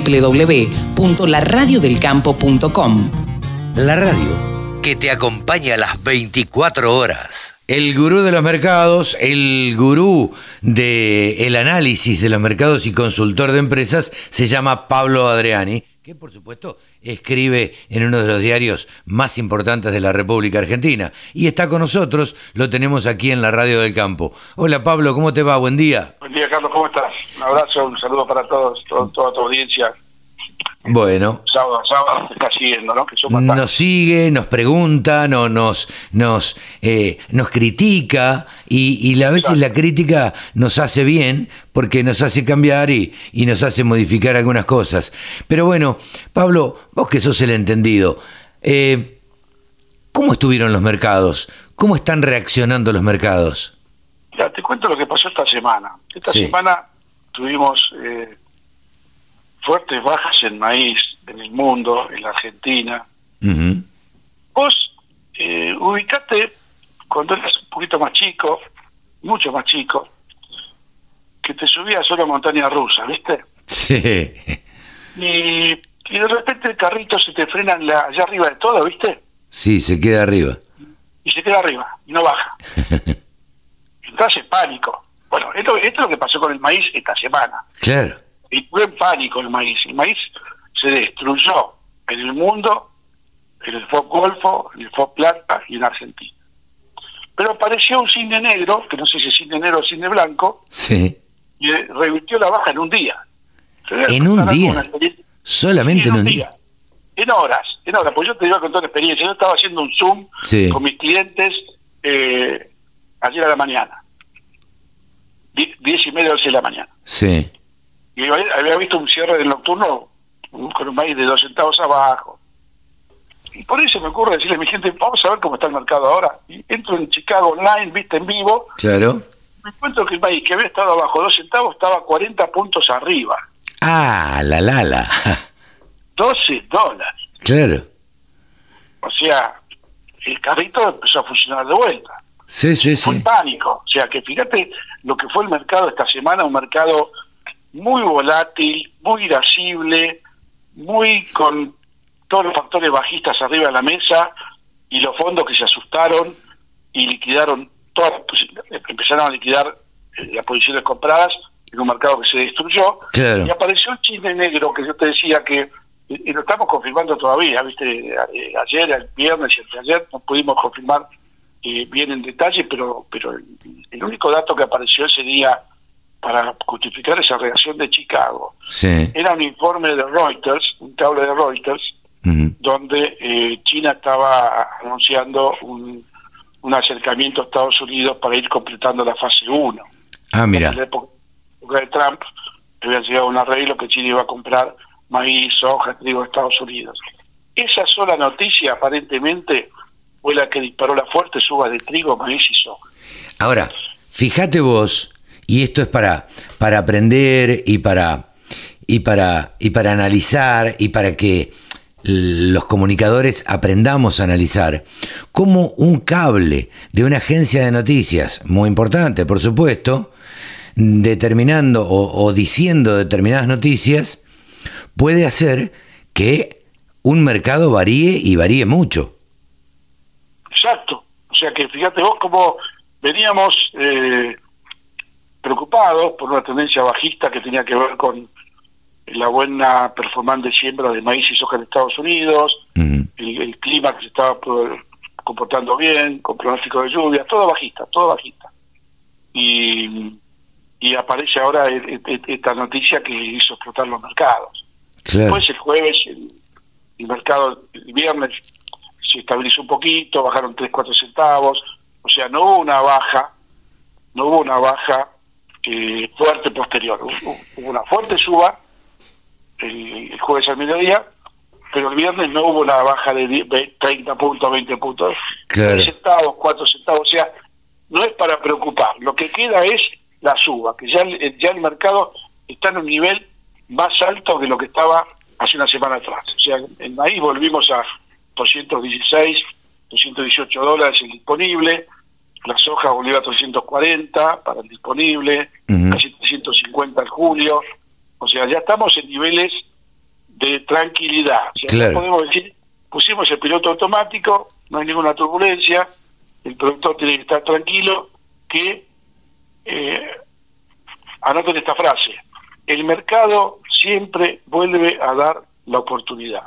www.laradiodelcampo.com. La radio que te acompaña a las 24 horas. El gurú de los mercados, el gurú del análisis de los mercados y consultor de empresas se llama Pablo Adriani, que por supuesto escribe en uno de los diarios más importantes de la República Argentina. Y está con nosotros, lo tenemos aquí en la Radio del Campo. Hola Pablo, ¿cómo te va? Buen día. Buen día Carlos, ¿cómo estás? Un abrazo, un saludo para todos, toda tu audiencia bueno. Sábado, sábado está siguiendo, ¿no? nos sigue, nos pregunta, no, nos, nos, eh, nos critica y, y a veces la crítica nos hace bien porque nos hace cambiar y, y, nos hace modificar algunas cosas. Pero bueno, Pablo, vos que sos el entendido, eh, ¿cómo estuvieron los mercados? ¿Cómo están reaccionando los mercados? Ya, te cuento lo que pasó esta semana. Esta semana tuvimos... Eh, fuertes bajas en maíz en el mundo, en la Argentina. Vos eh, ubicate cuando eras un poquito más chico, mucho más chico, que te subías a una montaña rusa, ¿viste? Sí. Y, de repente el carrito se te frena allá arriba de todo, ¿viste? Sí, se queda arriba. Y se queda arriba, y no baja. Entras en pánico. Bueno, esto, esto es lo que pasó con el maíz esta semana. Claro y fue en pánico el maíz. El maíz se destruyó en el mundo, en el FOB Golfo, en el FOB Plata y en Argentina. Pero apareció un cine negro, que no sé si es cine negro o cine blanco, sí. y revirtió la baja en un día. ¿En un día? Solamente en un día. En horas, en horas, pues yo te iba a contar experiencia. Yo estaba haciendo un Zoom con mis clientes eh, ayer a la mañana. diez y media, once de la mañana. Sí y había visto un cierre del nocturno con un maíz de dos centavos abajo. Y por eso me ocurre decirle a mi gente, vamos a ver cómo está el mercado ahora. Y entro en Chicago Online, viste, en vivo. Claro. Me encuentro que el maíz que había estado abajo dos centavos estaba 40 puntos arriba. Ah, la la la. 12 dólares. Claro. O sea, el carrito empezó a funcionar de vuelta. Sí, sí, sí. Fue pánico. O sea, que fíjate lo que fue el mercado esta semana, un mercado muy volátil, muy irascible, muy con todos los factores bajistas arriba de la mesa y los fondos que se asustaron y liquidaron todas, empezaron a liquidar eh, las posiciones compradas en un mercado que se destruyó. Y apareció el chisme negro que yo te decía que y lo estamos confirmando todavía, viste, eh, ayer, el viernes y ayer no pudimos confirmar eh, bien en detalle, pero pero el único dato que apareció ese día para justificar esa reacción de Chicago. Era un informe de Reuters, un cable de Reuters, donde eh, China estaba anunciando un, acercamiento a Estados Unidos para ir completando la fase 1. Ah, mira. En la época de Trump había llegado un arreglo que China iba a comprar maíz, soja, trigo a Estados Unidos. Esa sola noticia aparentemente fue la que disparó la fuerte suba de trigo, maíz y soja. Ahora, fíjate vos y esto es para, para aprender y para, y, para, y para analizar y para que los comunicadores aprendamos a analizar cómo un cable de una agencia de noticias, muy importante por supuesto, determinando o, diciendo determinadas noticias, puede hacer que un mercado varíe y varíe mucho. Exacto. O sea que fíjate vos cómo veníamos eh, preocupados por una tendencia bajista que tenía que ver con la buena performance de siembra de maíz y soja en Estados Unidos, el, clima que se estaba comportando bien, con pronóstico de lluvia, todo bajista, todo bajista. Y, y aparece ahora e, e, e, esta noticia que hizo explotar los mercados. Después el jueves, el, el, mercado, el viernes, se estabilizó un poquito, bajaron 3, 4 centavos, o sea, no hubo una baja, no hubo una baja eh, fuerte posterior. Hubo una fuerte suba el, jueves al mediodía, pero el viernes no hubo una baja de 30 puntos, 20 puntos, claro. centavos, 4 centavos, o sea, no es para preocupar, lo que queda es la suba, que ya, ya el mercado está en un nivel más alto de lo que estaba hace una semana atrás. O sea, en maíz volvimos a 216, 218 dólares el disponible, la soja volvió a 340 para el disponible, casi 350 en julio. O sea, ya estamos en niveles de tranquilidad. O sea, podemos decir, pusimos el piloto automático, no hay ninguna turbulencia, el productor tiene que estar tranquilo, que eh, anoten esta frase, el mercado siempre vuelve a dar la oportunidad.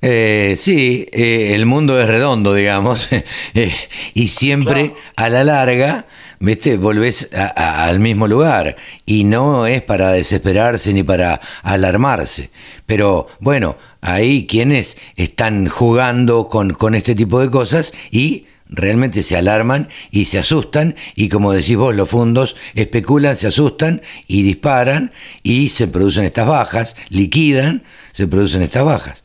Eh, sí, eh, el mundo es redondo, digamos, eh, y siempre a la larga, ¿viste? Volvés al mismo lugar y no es para desesperarse ni para alarmarse. Pero bueno, hay quienes están jugando con, con este tipo de cosas y realmente se alarman y se asustan y como decís vos, los fondos especulan, se asustan y disparan y se producen estas bajas, liquidan, se producen estas bajas.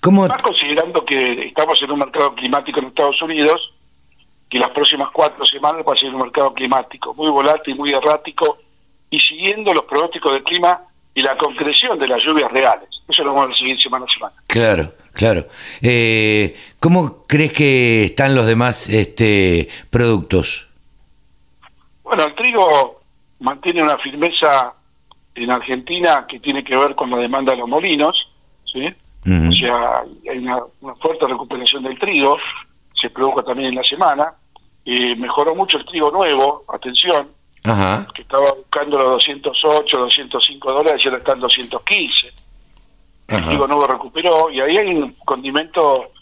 ¿Cómo... considerando que estamos en un mercado climático en Estados Unidos, que las próximas cuatro semanas va a ser un mercado climático muy volátil, muy errático, y siguiendo los pronósticos del clima y la concreción de las lluvias reales. Eso lo vamos a seguir semana a semana. Claro, claro. Eh, ¿Cómo crees que están los demás este, productos? Bueno, el trigo mantiene una firmeza en Argentina que tiene que ver con la demanda de los molinos, ¿sí? O sea, hay una, fuerte recuperación del trigo, se produjo también en la semana, y mejoró mucho el trigo nuevo, atención, que estaba buscando los 208, 205 dólares y ahora está en 215. El trigo nuevo recuperó y ahí hay un condimento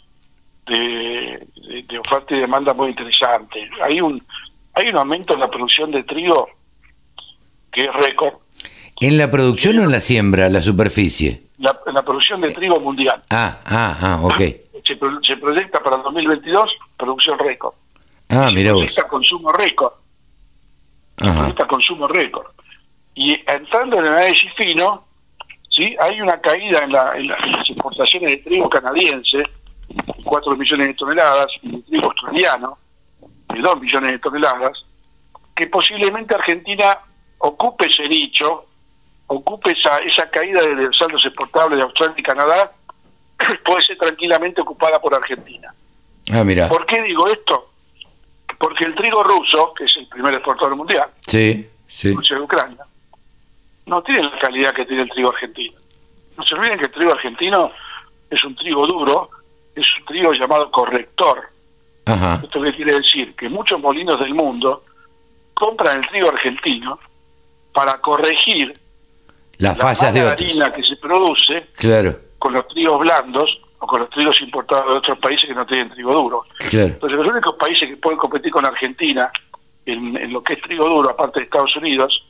de, de, oferta y demanda muy interesante. Hay un, hay un aumento en la producción de trigo que es récord. ¿En la producción o en la siembra, la superficie? La, la producción de trigo mundial. Ah, ah, ah, ok. Se, se proyecta para el 2022 producción récord. Ah, mira vos. Se consumo récord. Se proyecta consumo récord. Y entrando en el análisis fino, ¿sí? hay una caída en, la, en, las exportaciones de trigo canadiense, 4 millones de toneladas, y de trigo australiano, de 2 millones de toneladas, que posiblemente Argentina ocupe ese nicho ocupe esa, esa caída de los saldos exportables de Australia y Canadá, puede ser tranquilamente ocupada por Argentina. Ah, mira. ¿Por qué digo esto? Porque el trigo ruso, que es el primer exportador mundial, sí, sí. Rusia y Ucrania, no tiene la calidad que tiene el trigo argentino. No se olviden que el trigo argentino es un trigo duro, es un trigo llamado corrector. Ajá. ¿Esto qué quiere decir? Que muchos molinos del mundo compran el trigo argentino para corregir las fallas de harina que se produce claro. con los trigos blandos o con los trigos importados de otros países que no tienen trigo duro. Entonces los únicos países que pueden competir con Argentina en, lo que es trigo duro, aparte de Estados Unidos,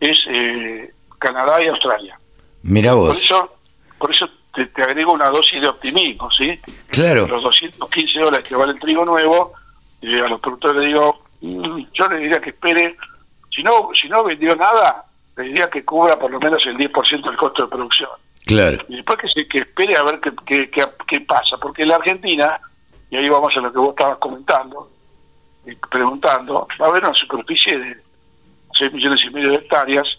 es eh, Canadá y Australia. Mira vos. Por eso, por eso te, agrego una dosis de optimismo, ¿sí? Claro. Los 215 dólares que vale el trigo nuevo, eh, a los productores les digo, mm, yo les diría que espere, si no, si no vendió nada, le diría que cubra por lo menos el 10% del costo de producción. Claro. Y después que, se, que espere a ver qué, qué, qué, pasa, porque en la Argentina, y ahí vamos a lo que vos estabas comentando, y preguntando, va a haber una superficie de 6 millones y medio de hectáreas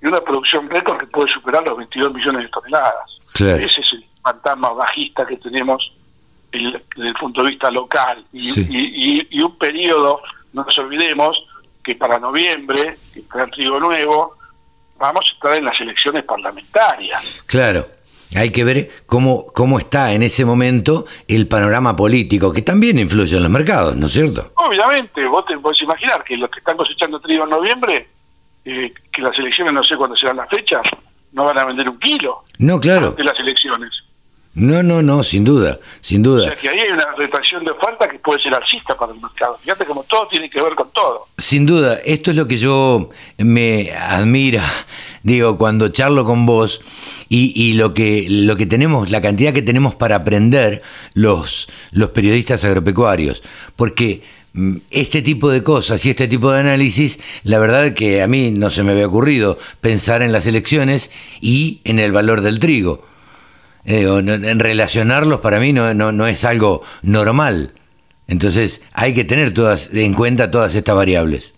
y una producción récord que puede superar los 22 millones de toneladas. Claro. Ese es el fantasma bajista que tenemos desde el punto de vista local. Y, y, y, un periodo, no nos olvidemos, que para noviembre, que está el trigo nuevo, vamos a estar en las elecciones parlamentarias. Claro. Hay que ver cómo, cómo está en ese momento el panorama político, que también influye en los mercados, ¿no es cierto? Obviamente, vos te podés imaginar que los que están cosechando trigo en noviembre, eh, que las elecciones no sé cuándo serán las fechas, no van a vender un kilo. No, claro. De las elecciones. No, no, no, sin duda, sin duda. O sea que ahí hay una retracción de oferta que puede ser alcista para el mercado. Fíjate como todo tiene que ver con todo. Sin duda, esto es lo que yo me admira, digo, cuando charlo con vos y, y lo que lo que tenemos, la cantidad que tenemos para aprender los, los periodistas agropecuarios. Porque mm, este tipo de cosas y este tipo de análisis, la verdad que a mí no se me había ocurrido pensar en las elecciones y en el valor del trigo eh, en relacionarlos para mí no, no, es algo normal. Entonces hay que tener todas en cuenta todas estas variables.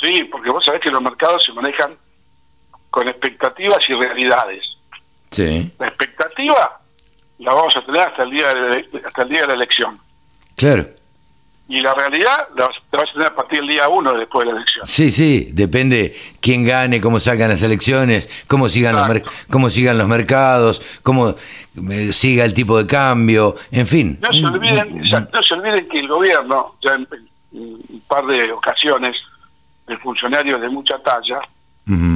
Sí, porque vos sabés que los mercados se manejan con expectativas y realidades. Sí. La expectativa la vamos a tener hasta el día de, hasta el día de la elección. Claro. Y la realidad la vas, te vas a tener a partir del día uno después de la elección. Sí, sí, depende quién gane, cómo salgan las elecciones, cómo sigan, los, mer- cómo sigan los mercados, cómo eh, siga el tipo de cambio, en fin. No se olviden, exacto, no se olviden que el gobierno, ya en, en un par de ocasiones, de funcionarios de mucha talla,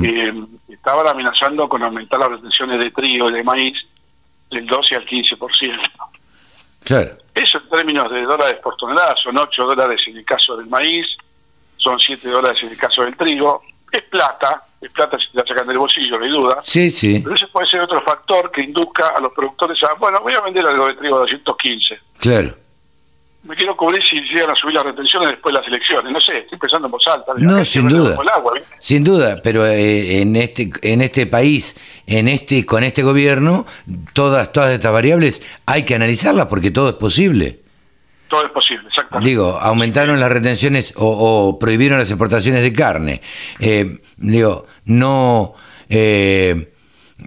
eh, estaban amenazando con aumentar las retenciones de trigo y de maíz del 12 al 15%. Claro. Eso en términos de dólares por tonelada son 8 dólares en el caso del maíz, son 7 dólares en el caso del trigo. Es plata, es plata si te la sacan del bolsillo, no hay duda. Sí, sí, Pero ese puede ser otro factor que induzca a los productores a, bueno, voy a vender algo de trigo a 215. claro. Me quiero cubrir si llegan a subir las retenciones después de las elecciones. No sé, estoy pensando en voz alta. No, sin duda. Sin duda, pero eh, en este en este país, en este con este gobierno, todas todas estas variables hay que analizarlas porque todo es posible. Todo es posible, exactamente. Digo, aumentaron las retenciones o, o prohibieron las exportaciones de carne. Eh, digo, no eh,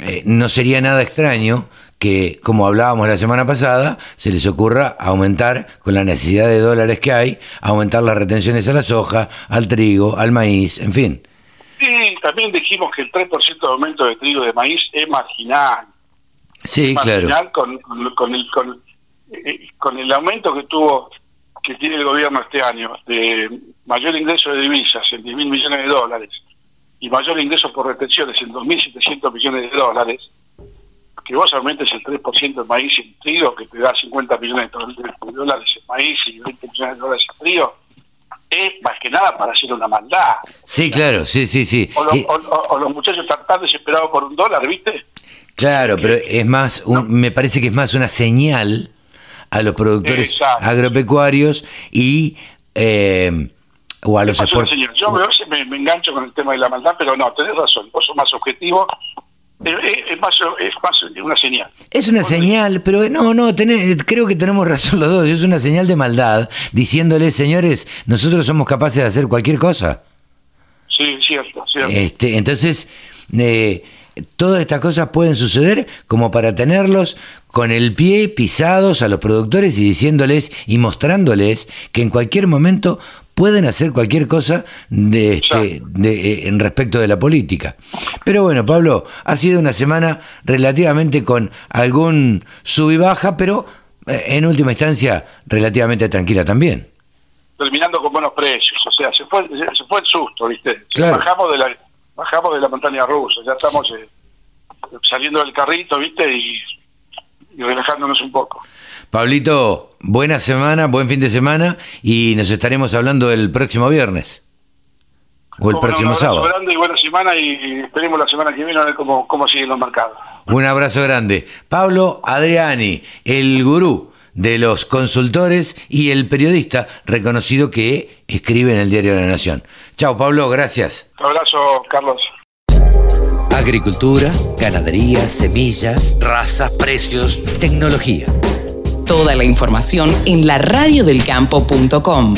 eh, no sería nada extraño que, como hablábamos la semana pasada, se les ocurra aumentar, con la necesidad de dólares que hay, aumentar las retenciones a la soja, al trigo, al maíz, en fin. Y también dijimos que el 3% de aumento de trigo y de maíz es marginal. Sí, claro. marginal con, con el, con, eh, con el aumento que tuvo, que tiene el gobierno este año, de mayor ingreso de divisas en 10 mil millones de dólares y mayor ingreso por retenciones en 2.700 millones de dólares, que vos aumentes el 3% en maíz y en trigo, que te da 50 millones de dólares en maíz y 20 millones de dólares en trigo, es más que nada para hacer una maldad. Sí, claro, sí, sí, sí. O, los- Eh, o- o- o los muchachos están tan desesperados por un dólar, ¿viste? Claro, pero es más, un- me parece que es más una señal a los productores Exacto. agropecuarios y eh, o a los. Yo a veces me, me engancho con el tema de la maldad, pero no, tenés razón, vos sos más objetivo, es, más, es más una señal. Es una señal, pero no, no, tenés- creo que tenemos razón los dos. Es una señal de maldad diciéndoles, señores, nosotros somos capaces de hacer cualquier cosa. Sí, cierto, cierto. Este, entonces, eh, todas estas cosas pueden suceder como para tenerlos con el pie pisados a los productores y diciéndoles y mostrándoles que en cualquier momento pueden hacer cualquier cosa de este, de, eh, en respecto de la política. Pero bueno, Pablo, ha sido una semana relativamente con algún sub y baja, pero eh, en última instancia relativamente tranquila también. Terminando con buenos precios, o sea, se fue, se fue el susto, ¿viste? Claro. Bajamos de la bajamos de la montaña rusa, ya estamos eh, saliendo del carrito, ¿viste? Y, y relajándonos un poco. Pablito, buena semana, buen fin de semana y nos estaremos hablando el próximo viernes. O el Como próximo un abrazo sábado. grande y buena semana y esperemos la semana que viene a ver cómo, cómo siguen los mercados. Un abrazo grande. Pablo Adriani, el gurú de los consultores y el periodista reconocido que escribe en el Diario de la Nación. Chao, Pablo, gracias. Un abrazo, Carlos. Agricultura, ganadería, semillas, razas, precios, tecnología. Toda la información en laradiodelcampo.com.